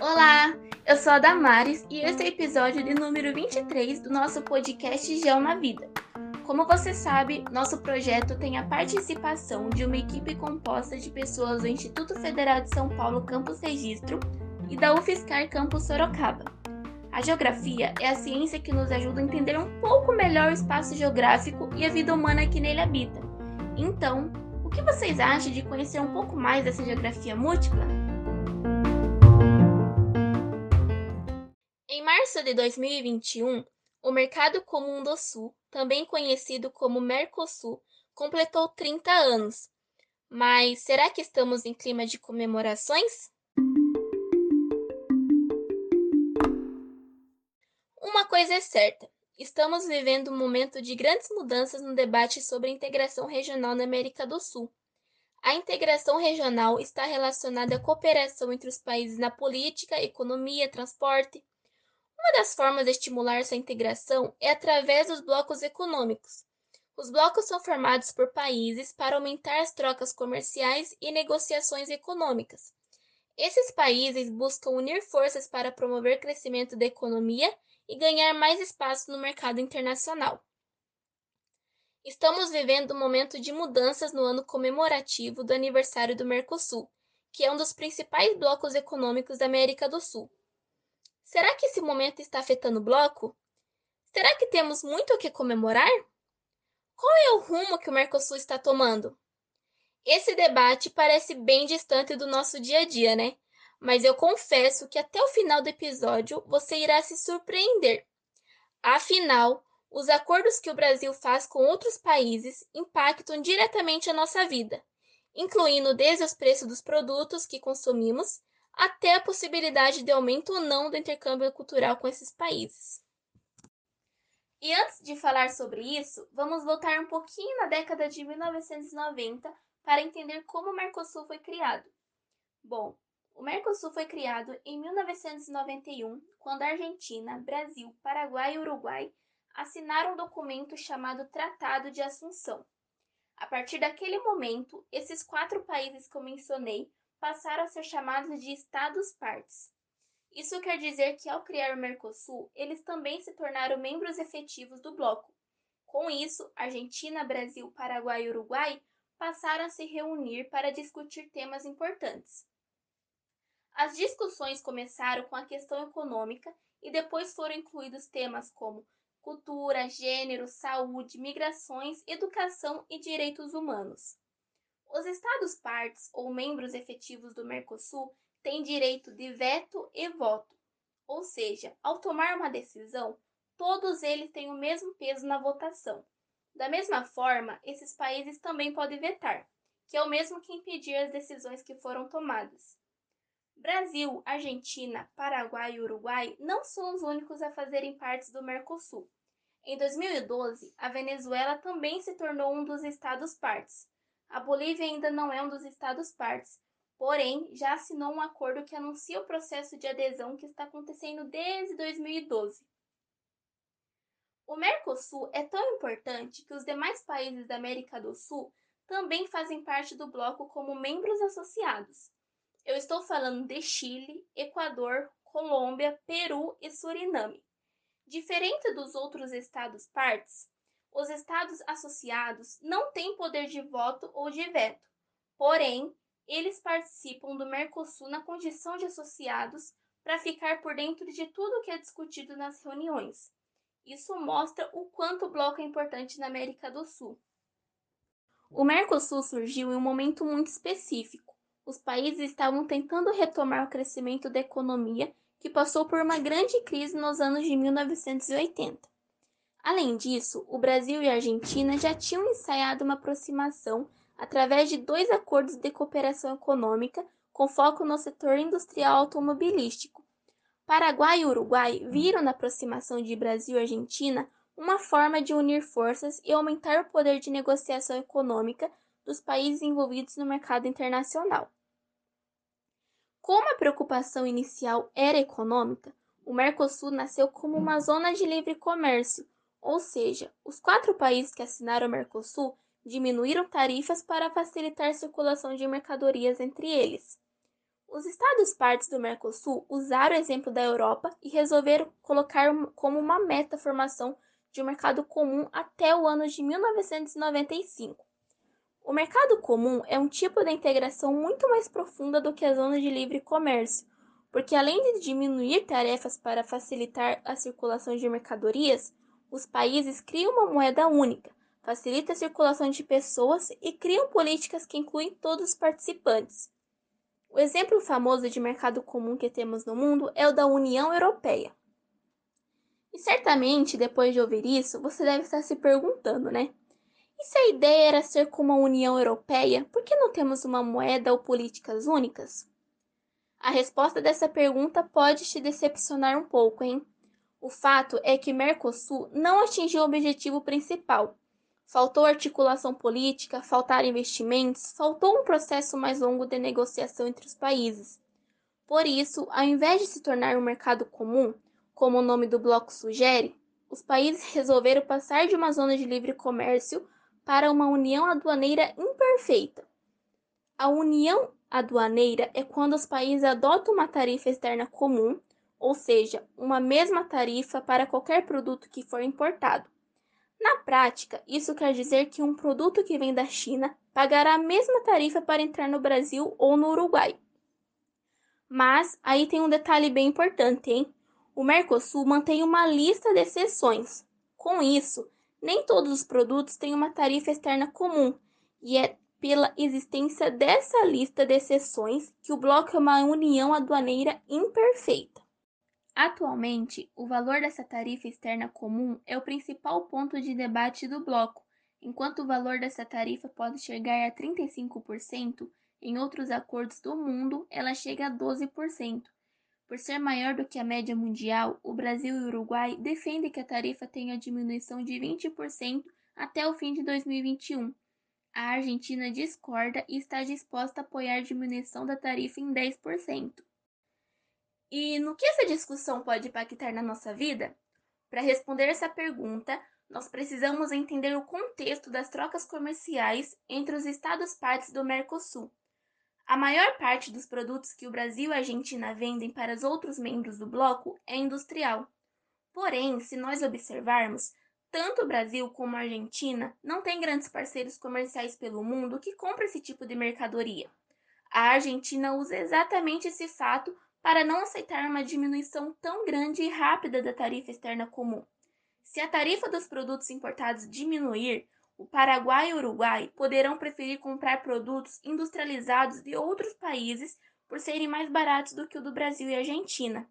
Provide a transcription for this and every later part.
Olá, eu sou a Damares e esse é o episódio de número 23 do nosso podcast Gel na Vida. Como você sabe, nosso projeto tem a participação de uma equipe composta de pessoas do Instituto Federal de São Paulo Campus Registro e da UFSCar Campus Sorocaba. A geografia é a ciência que nos ajuda a entender um pouco melhor o espaço geográfico e a vida humana que nele habita. Então, o que vocês acham de conhecer um pouco mais dessa geografia múltipla? Em março de 2021, o Mercado Comum do Sul, também conhecido como Mercosul, completou 30 anos. Mas será que estamos em clima de comemorações? Uma coisa é certa: estamos vivendo um momento de grandes mudanças no debate sobre a integração regional na América do Sul. A integração regional está relacionada à cooperação entre os países na política, economia, transporte. Uma das formas de estimular essa integração é através dos blocos econômicos. Os blocos são formados por países para aumentar as trocas comerciais e negociações econômicas. Esses países buscam unir forças para promover crescimento da economia e ganhar mais espaço no mercado internacional. Estamos vivendo um momento de mudanças no ano comemorativo do aniversário do Mercosul, que é um dos principais blocos econômicos da América do Sul. Será que esse momento está afetando o bloco? Será que temos muito o que comemorar? Qual é o rumo que o Mercosul está tomando? Esse debate parece bem distante do nosso dia a dia, né? Mas eu confesso que até o final do episódio você irá se surpreender. Afinal, os acordos que o Brasil faz com outros países impactam diretamente a nossa vida, incluindo desde os preços dos produtos que consumimos até a possibilidade de aumento ou não do intercâmbio cultural com esses países. E antes de falar sobre isso, vamos voltar um pouquinho na década de 1990 para entender como o Mercosul foi criado. Bom, o Mercosul foi criado em 1991, quando a Argentina, Brasil, Paraguai e Uruguai assinaram um documento chamado Tratado de Assunção. A partir daquele momento, esses quatro países que eu mencionei passaram a ser chamados de Estados-partes. Isso quer dizer que, ao criar o Mercosul, eles também se tornaram membros efetivos do bloco. Com isso, Argentina, Brasil, Paraguai e Uruguai passaram a se reunir para discutir temas importantes. As discussões começaram com a questão econômica e depois foram incluídos temas como cultura, gênero, saúde, migrações, educação e direitos humanos. Os Estados-partes ou membros efetivos do Mercosul têm direito de veto e voto, ou seja, ao tomar uma decisão, todos eles têm o mesmo peso na votação. Da mesma forma, esses países também podem vetar, que é o mesmo que impedir as decisões que foram tomadas. Brasil, Argentina, Paraguai e Uruguai não são os únicos a fazerem parte do Mercosul. Em 2012, a Venezuela também se tornou um dos estados-partes. A Bolívia ainda não é um dos estados-partes, porém já assinou um acordo que anuncia o processo de adesão que está acontecendo desde 2012. O Mercosul é tão importante que os demais países da América do Sul também fazem parte do bloco como membros associados. Eu estou falando de Chile, Equador, Colômbia, Peru e Suriname. Diferente dos outros estados-partes, os estados associados não têm poder de voto ou de veto, porém, eles participam do Mercosul na condição de associados para ficar por dentro de tudo que é discutido nas reuniões. Isso mostra o quanto o bloco é importante na América do Sul. O Mercosul surgiu em um momento muito específico, os países estavam tentando retomar o crescimento da economia que passou por uma grande crise nos anos de 1980. Além disso, o Brasil e a Argentina já tinham ensaiado uma aproximação através de dois acordos de cooperação econômica com foco no setor industrial automobilístico. Paraguai e Uruguai viram na aproximação de Brasil e Argentina uma forma de unir forças e aumentar o poder de negociação econômica dos países envolvidos no mercado internacional. Como a preocupação inicial era econômica, o Mercosul nasceu como uma zona de livre comércio, ou seja, os quatro países que assinaram o Mercosul diminuíram tarifas para facilitar a circulação de mercadorias entre eles. Os Estados partes do Mercosul usaram o exemplo da Europa e resolveram colocar como uma meta a formação de um mercado comum até o ano de 1995. O mercado comum é um tipo de integração muito mais profunda do que a zona de livre comércio, porque além de diminuir tarefas para facilitar a circulação de mercadorias, os países criam uma moeda única, facilita a circulação de pessoas e criam políticas que incluem todos os participantes. O exemplo famoso de mercado comum que temos no mundo é o da União Europeia. E certamente, depois de ouvir isso, você deve estar se perguntando, né? E se a ideia era ser como a União Europeia, por que não temos uma moeda ou políticas únicas? A resposta dessa pergunta pode te decepcionar um pouco, hein? O fato é que Mercosul não atingiu o objetivo principal. Faltou articulação política, faltaram investimentos, faltou um processo mais longo de negociação entre os países. Por isso, ao invés de se tornar um mercado comum, como o nome do bloco sugere, os países resolveram passar de uma zona de livre comércio para uma união aduaneira imperfeita. A união aduaneira é quando os países adotam uma tarifa externa comum, ou seja, uma mesma tarifa para qualquer produto que for importado. Na prática, isso quer dizer que um produto que vem da China pagará a mesma tarifa para entrar no Brasil ou no Uruguai. Mas aí tem um detalhe bem importante, hein? O Mercosul mantém uma lista de exceções. Com isso, nem todos os produtos têm uma tarifa externa comum, e é pela existência dessa lista de exceções que o bloco é uma união aduaneira imperfeita. Atualmente, o valor dessa tarifa externa comum é o principal ponto de debate do bloco, enquanto o valor dessa tarifa pode chegar a 35%, em outros acordos do mundo ela chega a 12%. Por ser maior do que a média mundial, o Brasil e o Uruguai defendem que a tarifa tenha diminuição de 20% até o fim de 2021. A Argentina discorda e está disposta a apoiar a diminuição da tarifa em 10%. E no que essa discussão pode impactar na nossa vida? Para responder essa pergunta, nós precisamos entender o contexto das trocas comerciais entre os Estados-partes do Mercosul. A maior parte dos produtos que o Brasil e a Argentina vendem para os outros membros do bloco é industrial. Porém, se nós observarmos, tanto o Brasil como a Argentina não têm grandes parceiros comerciais pelo mundo que compram esse tipo de mercadoria. A Argentina usa exatamente esse fato para não aceitar uma diminuição tão grande e rápida da tarifa externa comum. Se a tarifa dos produtos importados diminuir, o Paraguai e o Uruguai poderão preferir comprar produtos industrializados de outros países por serem mais baratos do que o do Brasil e Argentina.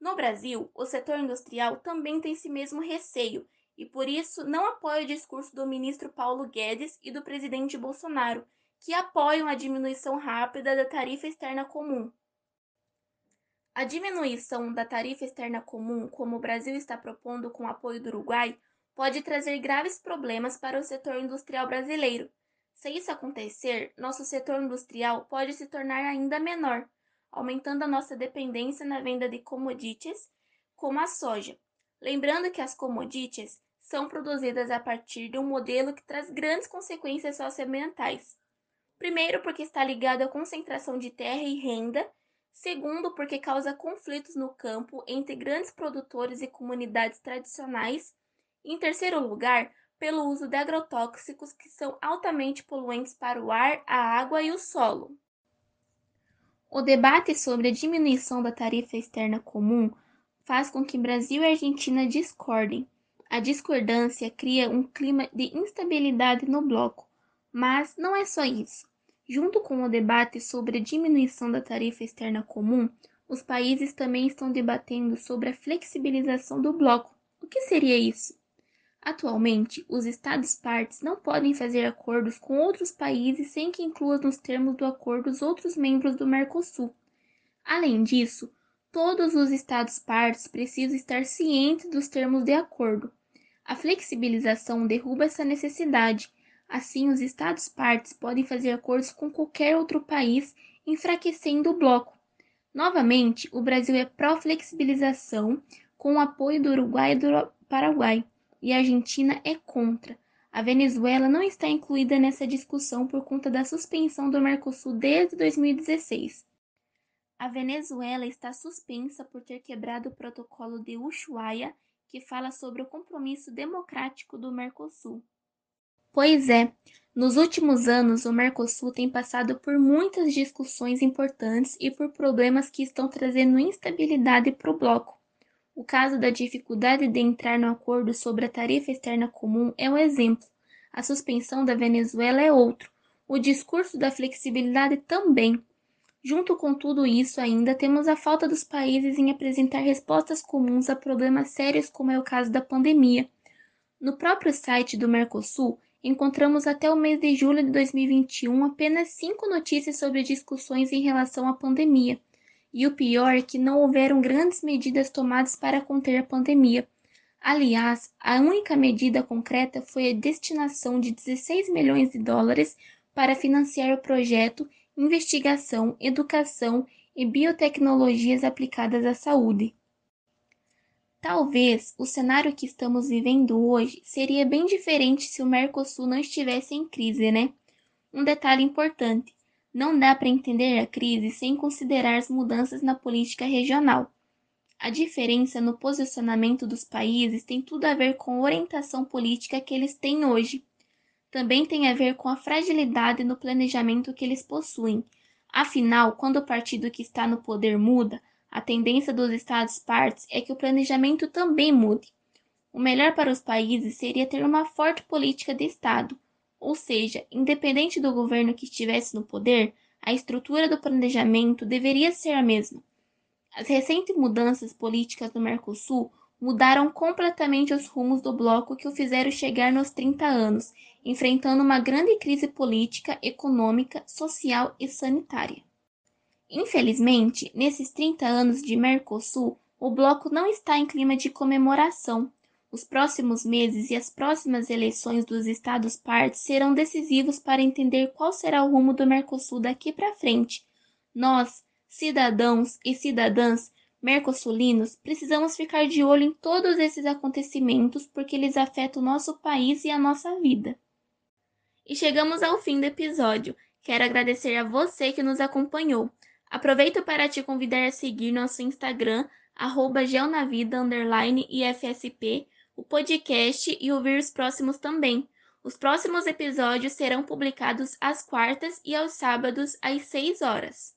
No Brasil, o setor industrial também tem esse mesmo receio e por isso não apoia o discurso do ministro Paulo Guedes e do presidente Bolsonaro, que apoiam a diminuição rápida da tarifa externa comum. A diminuição da tarifa externa comum, como o Brasil está propondo com o apoio do Uruguai, pode trazer graves problemas para o setor industrial brasileiro. Se isso acontecer, nosso setor industrial pode se tornar ainda menor, aumentando a nossa dependência na venda de commodities, como a soja. Lembrando que as commodities são produzidas a partir de um modelo que traz grandes consequências socioambientais. Primeiro, porque está ligado à concentração de terra e renda. Segundo, porque causa conflitos no campo entre grandes produtores e comunidades tradicionais em terceiro lugar, pelo uso de agrotóxicos que são altamente poluentes para o ar, a água e o solo. O debate sobre a diminuição da tarifa externa comum faz com que Brasil e Argentina discordem. A discordância cria um clima de instabilidade no bloco, mas não é só isso. Junto com o debate sobre a diminuição da tarifa externa comum, os países também estão debatendo sobre a flexibilização do bloco. O que seria isso? Atualmente, os Estados-partes não podem fazer acordos com outros países sem que inclua nos termos do acordo os outros membros do Mercosul. Além disso, todos os Estados-partes precisam estar cientes dos termos de acordo. A flexibilização derruba essa necessidade. Assim, os Estados-partes podem fazer acordos com qualquer outro país, enfraquecendo o bloco. Novamente, o Brasil é pró-flexibilização, com o apoio do Uruguai e do Paraguai e a Argentina é contra. A Venezuela não está incluída nessa discussão por conta da suspensão do Mercosul desde 2016. A Venezuela está suspensa por ter quebrado o protocolo de Ushuaia, que fala sobre o compromisso democrático do Mercosul. Pois é, nos últimos anos o Mercosul tem passado por muitas discussões importantes e por problemas que estão trazendo instabilidade para o bloco. O caso da dificuldade de entrar no acordo sobre a tarifa externa comum é um exemplo. A suspensão da Venezuela é outro. O discurso da flexibilidade também. Junto com tudo isso, ainda temos a falta dos países em apresentar respostas comuns a problemas sérios, como é o caso da pandemia. No próprio site do Mercosul, encontramos até o mês de julho de 2021 apenas cinco notícias sobre discussões em relação à pandemia. E o pior é que não houveram grandes medidas tomadas para conter a pandemia. Aliás, a única medida concreta foi a destinação de 16 milhões de dólares para financiar o projeto Investigação, Educação e Biotecnologias aplicadas à saúde. Talvez o cenário que estamos vivendo hoje seria bem diferente se o Mercosul não estivesse em crise, né? Um detalhe importante: não dá para entender a crise sem considerar as mudanças na política regional. A diferença no posicionamento dos países tem tudo a ver com a orientação política que eles têm hoje. Também tem a ver com a fragilidade no planejamento que eles possuem. Afinal, quando o partido que está no poder muda, a tendência dos Estados-partes é que o planejamento também mude. O melhor para os países seria ter uma forte política de Estado, ou seja, independente do governo que estivesse no poder, a estrutura do planejamento deveria ser a mesma. As recentes mudanças políticas no Mercosul mudaram completamente os rumos do bloco que o fizeram chegar nos 30 anos, enfrentando uma grande crise política, econômica, social e sanitária. Infelizmente, nesses 30 anos de Mercosul, o bloco não está em clima de comemoração. Os próximos meses e as próximas eleições dos Estados partes serão decisivos para entender qual será o rumo do Mercosul daqui para frente. Nós, cidadãos e cidadãs mercosulinos, precisamos ficar de olho em todos esses acontecimentos porque eles afetam o nosso país e a nossa vida. E chegamos ao fim do episódio. Quero agradecer a você que nos acompanhou. Aproveito para te convidar a seguir nosso Instagram, arroba geonavida, o podcast e ouvir os próximos também. Os próximos episódios serão publicados às quartas e aos sábados às 6 horas.